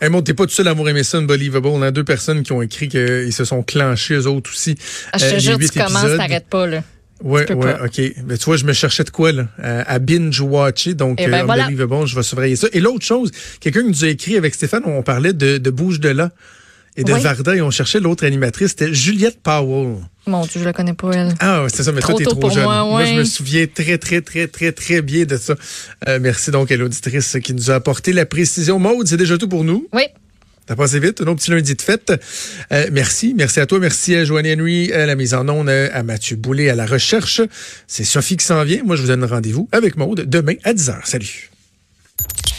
Hey, Maud, t'es pas tout seul à avoir aimé ça, Unbelievable. On a deux personnes qui ont écrit qu'ils se sont clenchés eux autres aussi. Ah, je Euh, te les jure, tu commences, t'arrêtes pas, là. Ouais, ouais, pas. ok. Mais tu vois, je me cherchais de quoi, là? Euh, à binge-watcher. Donc, Eh ben, euh, voilà. Unbelievable, je vais surveiller ça. Et l'autre chose, quelqu'un nous a écrit avec Stéphane, on parlait de, de Bouge de là et de Oui. Varda et on cherchait l'autre animatrice. C'était Juliette Powell. Mon Dieu, je la connais pas, elle. Ah, c'est ça, mais Trop toi, t'es trop pour jeune. moi, je me souviens très, très, très, très, très bien de ça. Euh, merci donc à l'auditrice qui nous a apporté la précision. Maude, c'est déjà tout pour nous. Oui. T'as passé vite, un autre petit lundi de fête. Euh, merci, merci à toi, merci à Joanne Henry, à la mise en onde, à Mathieu Boulay, à la recherche. C'est Sophie qui s'en vient. Moi, je vous donne rendez-vous avec Maude demain à 10h. Salut.